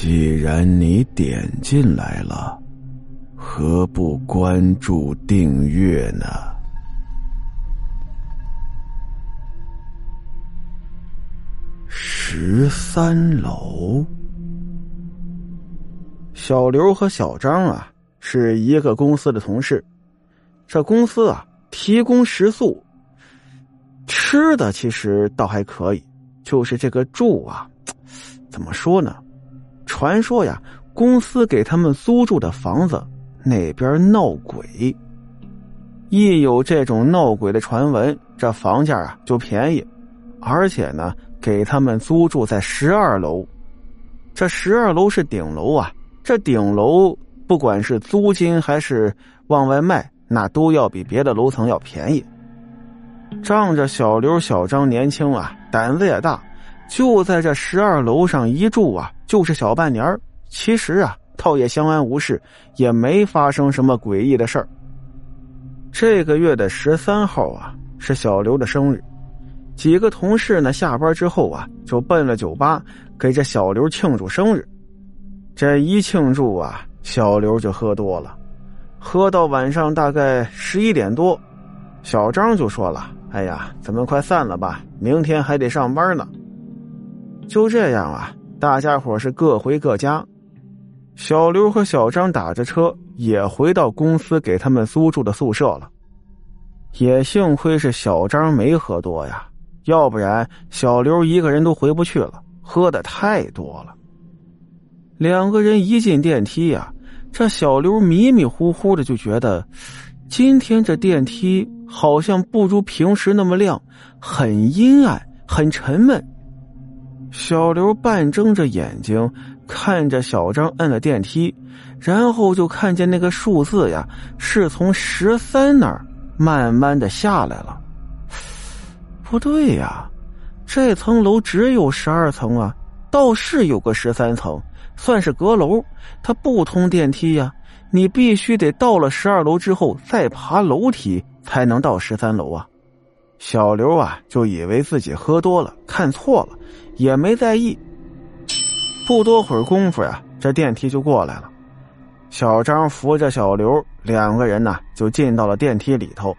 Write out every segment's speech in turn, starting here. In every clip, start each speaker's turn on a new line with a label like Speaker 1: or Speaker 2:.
Speaker 1: 既然你点进来了，何不关注订阅呢？十三楼，
Speaker 2: 小刘和小张啊是一个公司的同事，这公司啊提供食宿，吃的其实倒还可以，就是这个住啊，怎么说呢？传说呀，公司给他们租住的房子那边闹鬼，一有这种闹鬼的传闻，这房价啊就便宜，而且呢，给他们租住在十二楼。这十二楼是顶楼啊，这顶楼不管是租金还是往外卖，那都要比别的楼层要便宜。仗着小刘、小张年轻啊，胆子也大。就在这十二楼上一住啊，就是小半年其实啊，倒也相安无事，也没发生什么诡异的事儿。这个月的十三号啊，是小刘的生日，几个同事呢下班之后啊，就奔了酒吧给这小刘庆祝生日。这一庆祝啊，小刘就喝多了，喝到晚上大概十一点多，小张就说了：“哎呀，咱们快散了吧，明天还得上班呢。”就这样啊，大家伙是各回各家。小刘和小张打着车也回到公司给他们租住的宿舍了。也幸亏是小张没喝多呀，要不然小刘一个人都回不去了，喝的太多了。两个人一进电梯呀，这小刘迷迷糊糊的就觉得，今天这电梯好像不如平时那么亮，很阴暗，很沉闷。小刘半睁着眼睛看着小张摁了电梯，然后就看见那个数字呀，是从十三那儿慢慢的下来了。不对呀，这层楼只有十二层啊，倒是有个十三层，算是阁楼，它不通电梯呀。你必须得到了十二楼之后再爬楼梯才能到十三楼啊。小刘啊，就以为自己喝多了，看错了。也没在意。不多会儿功夫呀，这电梯就过来了。小张扶着小刘，两个人呢就进到了电梯里头。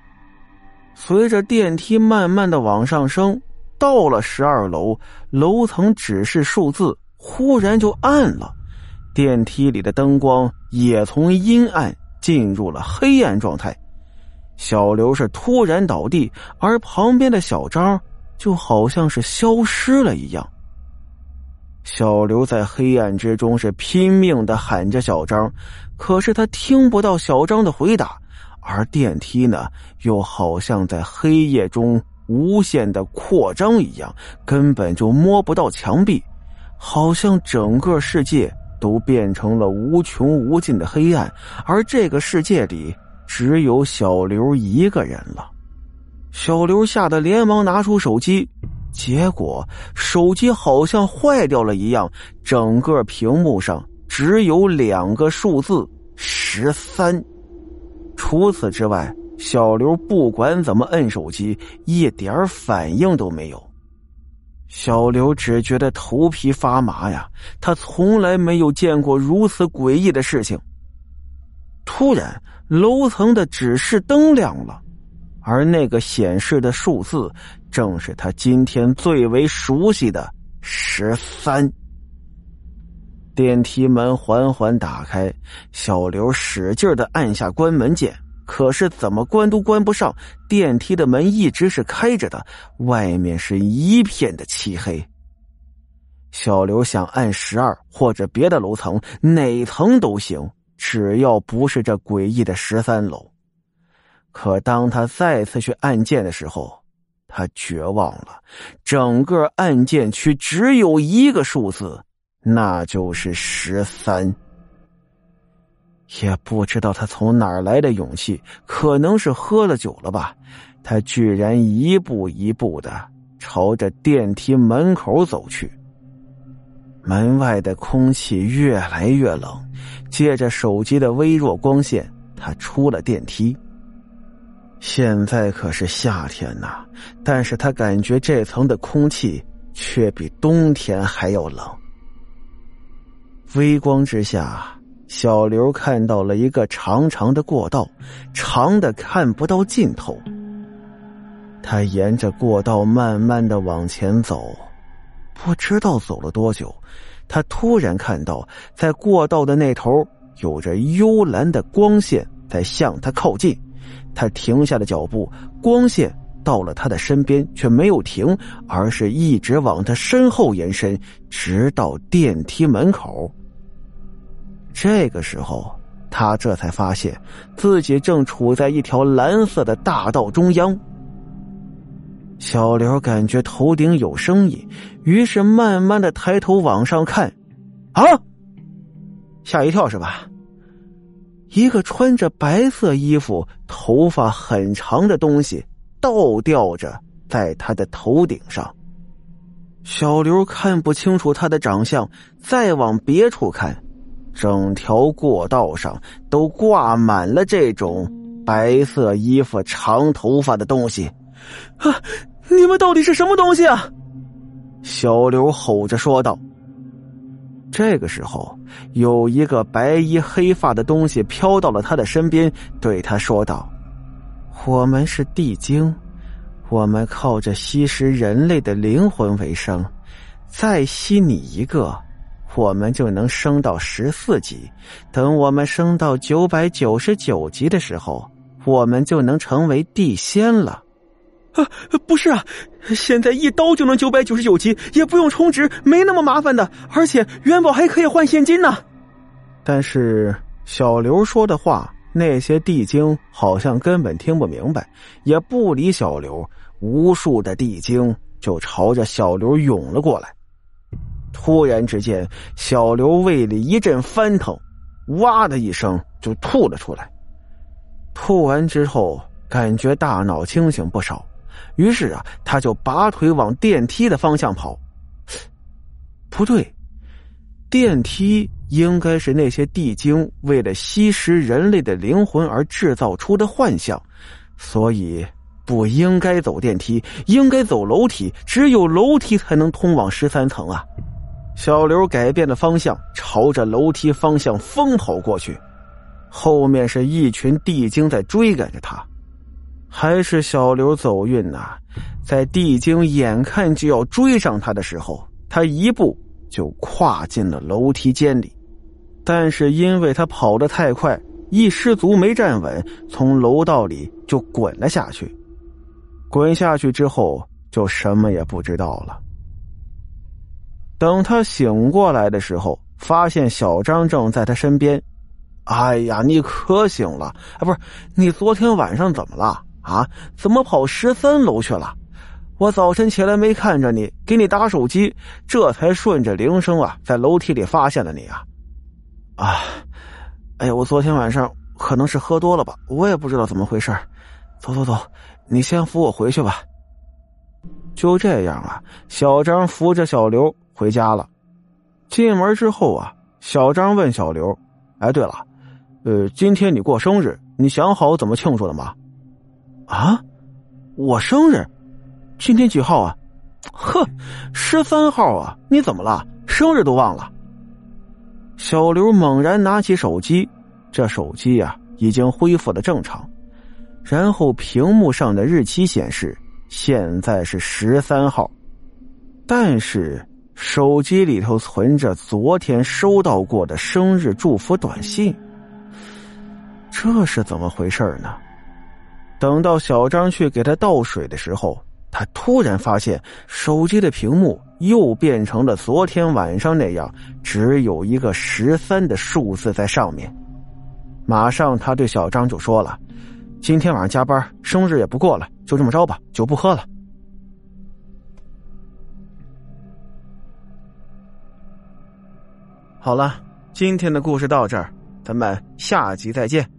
Speaker 2: 随着电梯慢慢的往上升，到了十二楼，楼层指示数字忽然就暗了，电梯里的灯光也从阴暗进入了黑暗状态。小刘是突然倒地，而旁边的小张。就好像是消失了一样。小刘在黑暗之中是拼命的喊着小张，可是他听不到小张的回答，而电梯呢，又好像在黑夜中无限的扩张一样，根本就摸不到墙壁，好像整个世界都变成了无穷无尽的黑暗，而这个世界里只有小刘一个人了。小刘吓得连忙拿出手机，结果手机好像坏掉了一样，整个屏幕上只有两个数字十三。除此之外，小刘不管怎么摁手机，一点反应都没有。小刘只觉得头皮发麻呀，他从来没有见过如此诡异的事情。突然，楼层的指示灯亮了。而那个显示的数字，正是他今天最为熟悉的十三。电梯门缓缓打开，小刘使劲的按下关门键，可是怎么关都关不上。电梯的门一直是开着的，外面是一片的漆黑。小刘想按十二或者别的楼层，哪层都行，只要不是这诡异的十三楼。可当他再次去按键的时候，他绝望了。整个按键区只有一个数字，那就是十三。也不知道他从哪儿来的勇气，可能是喝了酒了吧。他居然一步一步的朝着电梯门口走去。门外的空气越来越冷，借着手机的微弱光线，他出了电梯。现在可是夏天呐，但是他感觉这层的空气却比冬天还要冷。微光之下，小刘看到了一个长长的过道，长的看不到尽头。他沿着过道慢慢的往前走，不知道走了多久，他突然看到，在过道的那头有着幽蓝的光线在向他靠近。他停下了脚步，光线到了他的身边，却没有停，而是一直往他身后延伸，直到电梯门口。这个时候，他这才发现自己正处在一条蓝色的大道中央。小刘感觉头顶有声音，于是慢慢的抬头往上看，啊！吓一跳是吧？一个穿着白色衣服、头发很长的东西倒吊着在他的头顶上。小刘看不清楚他的长相，再往别处看，整条过道上都挂满了这种白色衣服、长头发的东西，啊！你们到底是什么东西啊？小刘吼着说道。这个时候，有一个白衣黑发的东西飘到了他的身边，对他说道：“我们是地精，我们靠着吸食人类的灵魂为生，再吸你一个，我们就能升到十四级。等我们升到九百九十九级的时候，我们就能成为地仙了。”啊，不是啊！现在一刀就能九百九十九级，也不用充值，没那么麻烦的。而且元宝还可以换现金呢。但是小刘说的话，那些地精好像根本听不明白，也不理小刘。无数的地精就朝着小刘涌了过来。突然之间，小刘胃里一阵翻腾，哇的一声就吐了出来。吐完之后，感觉大脑清醒不少。于是啊，他就拔腿往电梯的方向跑。不对，电梯应该是那些地精为了吸食人类的灵魂而制造出的幻象，所以不应该走电梯，应该走楼梯。只有楼梯才能通往十三层啊！小刘改变了方向，朝着楼梯方向疯跑过去，后面是一群地精在追赶着他。还是小刘走运呐，在地精眼看就要追上他的时候，他一步就跨进了楼梯间里。但是因为他跑得太快，一失足没站稳，从楼道里就滚了下去。滚下去之后，就什么也不知道了。等他醒过来的时候，发现小张正在他身边。哎呀，你可醒了啊！不是，你昨天晚上怎么了？啊！怎么跑十三楼去了？我早晨起来没看着你，给你打手机，这才顺着铃声啊，在楼梯里发现了你啊！啊！哎呀，我昨天晚上可能是喝多了吧，我也不知道怎么回事。走走走，你先扶我回去吧。就这样啊，小张扶着小刘回家了。进门之后啊，小张问小刘：“哎，对了，呃，今天你过生日，你想好怎么庆祝了吗？”啊，我生日，今天几号啊？呵，十三号啊！你怎么了？生日都忘了？小刘猛然拿起手机，这手机呀已经恢复了正常，然后屏幕上的日期显示现在是十三号，但是手机里头存着昨天收到过的生日祝福短信，这是怎么回事呢？等到小张去给他倒水的时候，他突然发现手机的屏幕又变成了昨天晚上那样，只有一个十三的数字在上面。马上，他对小张就说了：“今天晚上加班，生日也不过了，就这么着吧，酒不喝了。”好了，今天的故事到这儿，咱们下集再见。